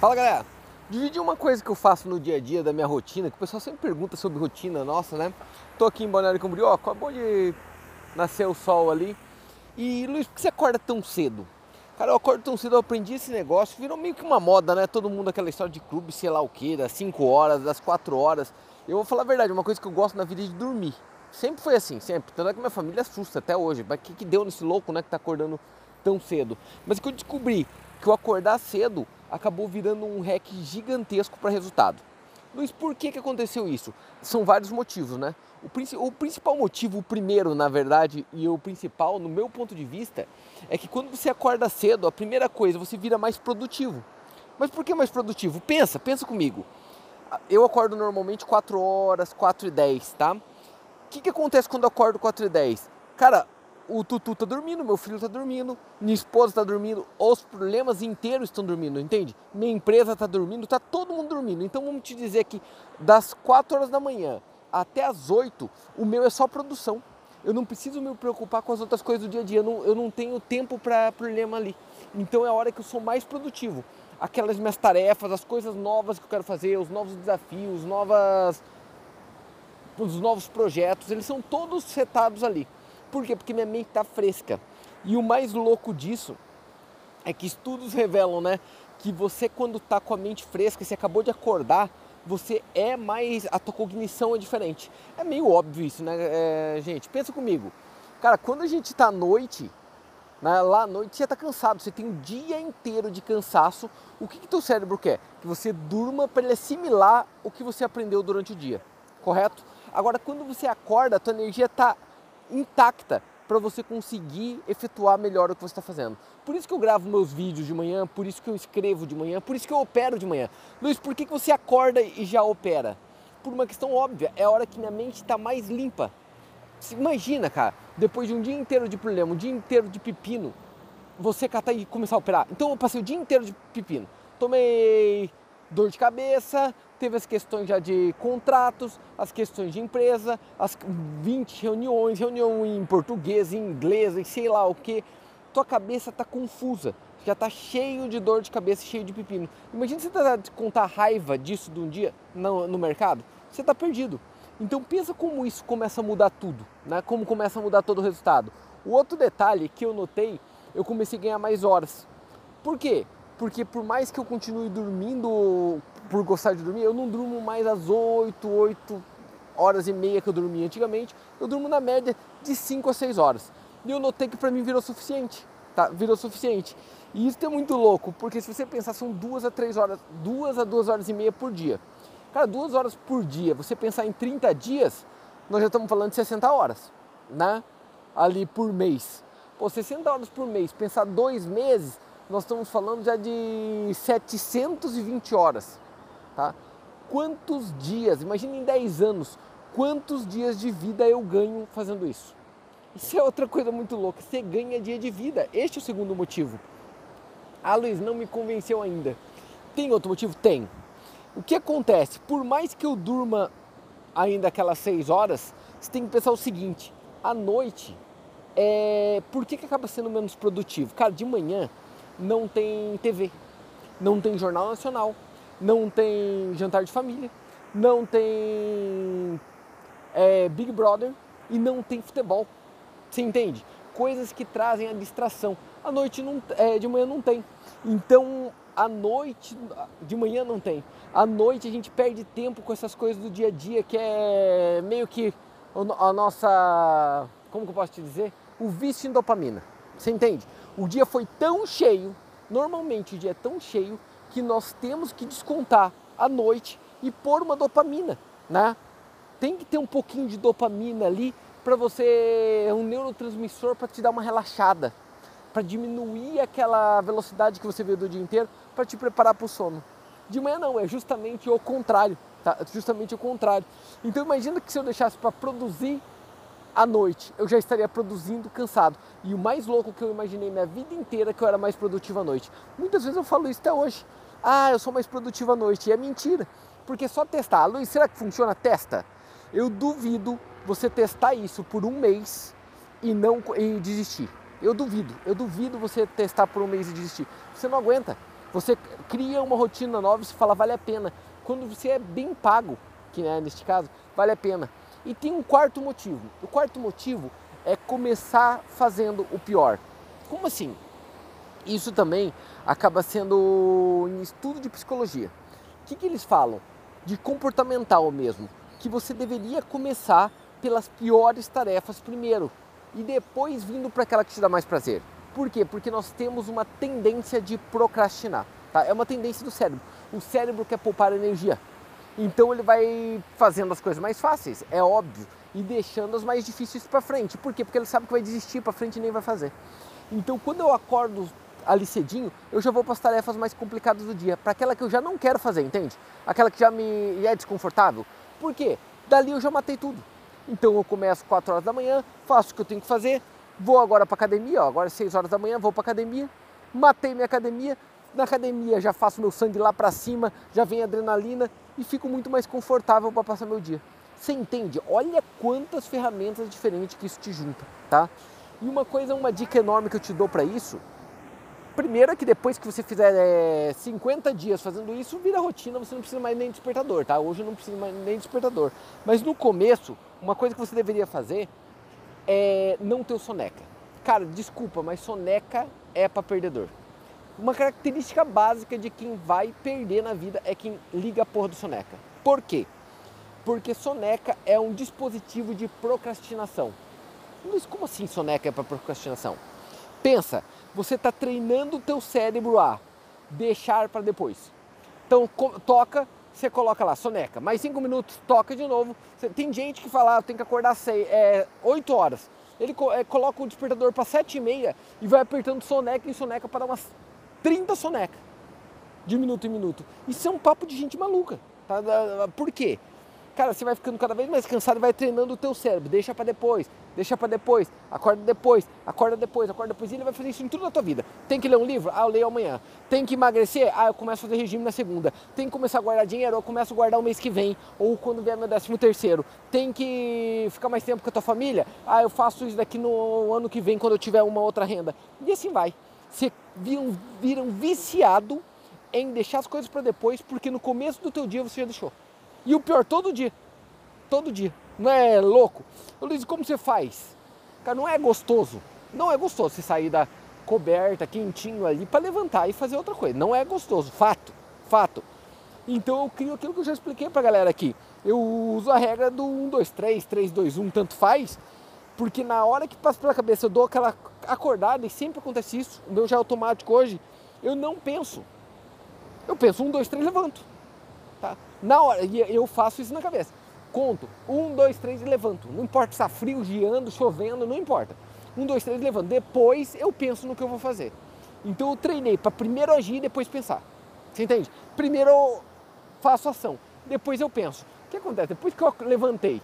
Fala galera, dividir uma coisa que eu faço no dia a dia da minha rotina, que o pessoal sempre pergunta sobre rotina nossa, né? Tô aqui em Balneário Camboriú, acabou de nascer o sol ali. E Luiz, por que você acorda tão cedo? Cara, eu acordo tão cedo, eu aprendi esse negócio, virou meio que uma moda, né? Todo mundo aquela história de clube, sei lá o que, das 5 horas, das 4 horas. Eu vou falar a verdade, uma coisa que eu gosto na vida é de dormir. Sempre foi assim, sempre. Tanto é que minha família assusta até hoje. Mas o que, que deu nesse louco, né, que tá acordando tão cedo? Mas o que eu descobri que o acordar cedo acabou virando um hack gigantesco para resultado. Luiz, por que, que aconteceu isso? São vários motivos, né? O, o, principal motivo, o primeiro, na verdade, e o principal, no meu ponto de vista, é que quando você acorda cedo, a primeira coisa, você vira mais produtivo. Mas por que mais produtivo? Pensa, pensa comigo. Eu acordo normalmente 4 horas, 4 e 10, tá? O que, que acontece quando eu acordo 4 e 10? Cara, o Tutu tá dormindo, meu filho tá dormindo, minha esposa tá dormindo, os problemas inteiros estão dormindo, entende? Minha empresa tá dormindo, tá todo mundo dormindo. Então vamos te dizer que das 4 horas da manhã até as 8, o meu é só produção. Eu não preciso me preocupar com as outras coisas do dia a dia, eu não, eu não tenho tempo para problema ali. Então é a hora que eu sou mais produtivo. Aquelas minhas tarefas, as coisas novas que eu quero fazer, os novos desafios, novas os novos projetos, eles são todos setados ali. Por quê? Porque minha mente está fresca. E o mais louco disso é que estudos revelam, né, que você quando está com a mente fresca, você acabou de acordar, você é mais, a tua cognição é diferente. É meio óbvio isso, né, é, gente? Pensa comigo. Cara, quando a gente está à noite, né, lá à noite você está cansado, você tem um dia inteiro de cansaço. O que que teu cérebro quer? Que você durma para ele assimilar o que você aprendeu durante o dia, correto? Agora, quando você acorda, a tua energia está intacta para você conseguir efetuar melhor o que você está fazendo. Por isso que eu gravo meus vídeos de manhã, por isso que eu escrevo de manhã, por isso que eu opero de manhã. Luiz, por que, que você acorda e já opera? Por uma questão óbvia, é a hora que minha mente está mais limpa. Imagina, cara, depois de um dia inteiro de problema, um dia inteiro de pepino, você catar e começar a operar. Então eu passei o dia inteiro de pepino. Tomei dor de cabeça, teve as questões já de contratos, as questões de empresa, as 20 reuniões, reunião em português, em inglês, e sei lá o que. Tua cabeça está confusa, já está cheio de dor de cabeça, cheio de pepino. Imagina você tentar contar a raiva disso de um dia no, no mercado, você está perdido. Então pensa como isso começa a mudar tudo, né? como começa a mudar todo o resultado. O outro detalhe que eu notei, eu comecei a ganhar mais horas. Por quê? Porque por mais que eu continue dormindo por gostar de dormir, eu não durmo mais às 8, 8 horas e meia que eu dormia antigamente, eu durmo na média de 5 a 6 horas. E eu notei que para mim virou suficiente, tá? Virou suficiente. E isso é muito louco, porque se você pensar, são duas a três horas, duas a duas horas e meia por dia. Cara, duas horas por dia, você pensar em 30 dias, nós já estamos falando de 60 horas, né? Ali por mês. Pô, 60 horas por mês, pensar dois meses, nós estamos falando já de 720 horas tá? Quantos dias, imagine em 10 anos, quantos dias de vida eu ganho fazendo isso? Isso é outra coisa muito louca, você ganha dia de vida. Este é o segundo motivo. Ah, Luiz, não me convenceu ainda. Tem outro motivo? Tem. O que acontece? Por mais que eu durma ainda aquelas 6 horas, você tem que pensar o seguinte: à noite, é... por que, que acaba sendo menos produtivo? Cara, de manhã não tem TV, não tem Jornal Nacional, não tem jantar de família, não tem é, Big Brother e não tem futebol. Você entende? Coisas que trazem a distração. À noite não, é, de manhã não tem. Então à noite, de manhã não tem. À noite a gente perde tempo com essas coisas do dia a dia que é meio que a nossa, como que eu posso te dizer? O vício em dopamina. Você entende? O dia foi tão cheio, normalmente o dia é tão cheio que nós temos que descontar à noite e pôr uma dopamina, né? Tem que ter um pouquinho de dopamina ali para você, é um neurotransmissor para te dar uma relaxada, para diminuir aquela velocidade que você vê do dia inteiro, para te preparar para o sono. De manhã não, é justamente o contrário, tá? Justamente o contrário. Então imagina que se eu deixasse para produzir à noite, eu já estaria produzindo cansado. E o mais louco que eu imaginei minha vida inteira que eu era mais produtivo à noite. Muitas vezes eu falo isso até hoje. Ah, eu sou mais produtivo à noite. E é mentira. Porque só testar. Luiz, será que funciona? Testa. Eu duvido você testar isso por um mês e não e desistir. Eu duvido. Eu duvido você testar por um mês e desistir. Você não aguenta. Você cria uma rotina nova e você fala, vale a pena. Quando você é bem pago, que é neste caso, vale a pena. E tem um quarto motivo. O quarto motivo é começar fazendo o pior. Como assim? Isso também acaba sendo em estudo de psicologia. O que, que eles falam? De comportamental mesmo. Que você deveria começar pelas piores tarefas primeiro e depois vindo para aquela que te dá mais prazer. Por quê? Porque nós temos uma tendência de procrastinar. Tá? É uma tendência do cérebro. O cérebro quer poupar energia. Então ele vai fazendo as coisas mais fáceis, é óbvio, e deixando as mais difíceis para frente. Por quê? Porque ele sabe que vai desistir para frente e nem vai fazer. Então quando eu acordo ali cedinho, eu já vou para as tarefas mais complicadas do dia, para aquela que eu já não quero fazer, entende? Aquela que já me é desconfortável. Por quê? Dali eu já matei tudo. Então eu começo 4 horas da manhã, faço o que eu tenho que fazer, vou agora para academia, ó, agora é 6 horas da manhã, vou para academia, matei minha academia, na academia já faço meu sangue lá para cima, já vem adrenalina e fico muito mais confortável para passar meu dia. Você entende? Olha quantas ferramentas diferentes que isso te junta, tá? E uma coisa, uma dica enorme que eu te dou para isso, primeiro é que depois que você fizer é, 50 dias fazendo isso, vira rotina, você não precisa mais nem despertador, tá? Hoje eu não preciso mais nem despertador. Mas no começo, uma coisa que você deveria fazer é não ter o soneca. Cara, desculpa, mas soneca é para perdedor. Uma característica básica de quem vai perder na vida é quem liga a porra do soneca. Por quê? Porque soneca é um dispositivo de procrastinação. Mas como assim soneca é para procrastinação? Pensa, você está treinando o teu cérebro a deixar para depois. Então toca, você coloca lá, soneca. Mais cinco minutos, toca de novo. Tem gente que fala, ah, tem que acordar seis, é, 8 horas. Ele é, coloca o despertador para sete e meia e vai apertando soneca em soneca para umas 30 soneca de minuto em minuto. Isso é um papo de gente maluca. Tá? Por quê? Cara, você vai ficando cada vez mais cansado e vai treinando o teu cérebro. Deixa para depois, deixa para depois, acorda depois, acorda depois, acorda depois. E ele vai fazer isso em tudo na tua vida. Tem que ler um livro? Ah, eu leio amanhã. Tem que emagrecer? Ah, eu começo a fazer regime na segunda. Tem que começar a guardar dinheiro? Eu começo a guardar o mês que vem. Ou quando vier meu décimo terceiro. Tem que ficar mais tempo com a tua família? Ah, eu faço isso daqui no ano que vem, quando eu tiver uma outra renda. E assim vai você viram, viram viciado em deixar as coisas para depois, porque no começo do teu dia você já deixou. E o pior, todo dia. Todo dia. Não é louco? Eu disse, como você faz? Cara, não é gostoso. Não é gostoso você sair da coberta, quentinho ali, para levantar e fazer outra coisa. Não é gostoso. Fato. Fato. Então eu crio aquilo que eu já expliquei pra galera aqui. Eu uso a regra do 1, 2, 3, 3, 2, 1, tanto faz porque na hora que passa pela cabeça eu dou aquela acordada, e sempre acontece isso, o meu já é automático hoje, eu não penso. Eu penso, um, dois, três, levanto. Tá? Na hora, e eu faço isso na cabeça. Conto, um, dois, três e levanto. Não importa se está frio, giando, chovendo, não importa. Um, dois, três, levanto. Depois eu penso no que eu vou fazer. Então eu treinei para primeiro agir e depois pensar. Você entende? Primeiro eu faço ação, depois eu penso. O que acontece? Depois que eu levantei,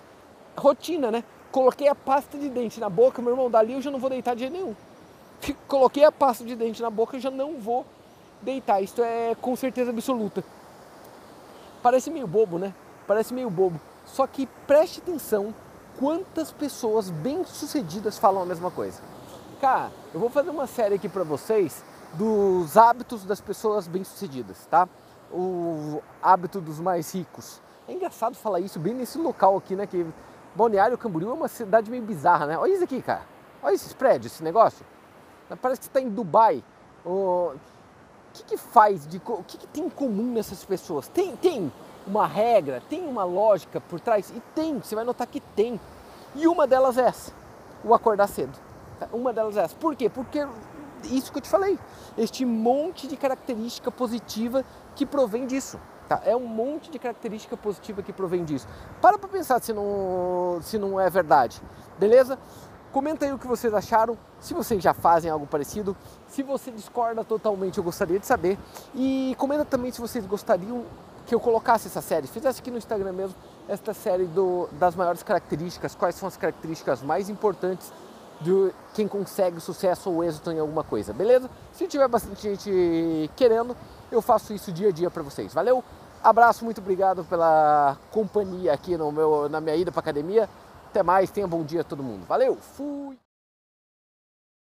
rotina, né? Coloquei a pasta de dente na boca, meu irmão, dali eu já não vou deitar de jeito nenhum. Coloquei a pasta de dente na boca, eu já não vou deitar. Isso é com certeza absoluta. Parece meio bobo, né? Parece meio bobo. Só que preste atenção quantas pessoas bem-sucedidas falam a mesma coisa. Cara, eu vou fazer uma série aqui para vocês dos hábitos das pessoas bem-sucedidas, tá? O hábito dos mais ricos. É engraçado falar isso bem nesse local aqui, né? Que Balneário Camboriú é uma cidade meio bizarra, né? Olha isso aqui, cara. Olha esses prédios, esse negócio. Parece que está em Dubai. O que, que faz de. O que, que tem em comum nessas pessoas? Tem, tem uma regra, tem uma lógica por trás? E tem, você vai notar que tem. E uma delas é essa: o acordar cedo. Uma delas é essa. Por quê? Porque isso que eu te falei. Este monte de característica positiva que provém disso. Tá? É um monte de característica positiva que provém disso. Para para pensar se não, se não é verdade, beleza? Comenta aí o que vocês acharam, se vocês já fazem algo parecido, se você discorda totalmente, eu gostaria de saber. E comenta também se vocês gostariam que eu colocasse essa série, fizesse aqui no Instagram mesmo, esta série do, das maiores características, quais são as características mais importantes de quem consegue sucesso ou êxito em alguma coisa, beleza? Se tiver bastante gente querendo, eu faço isso dia a dia para vocês. Valeu? Abraço, muito obrigado pela companhia aqui no meu, na minha ida para academia. Até mais, tenha um bom dia a todo mundo. Valeu, fui!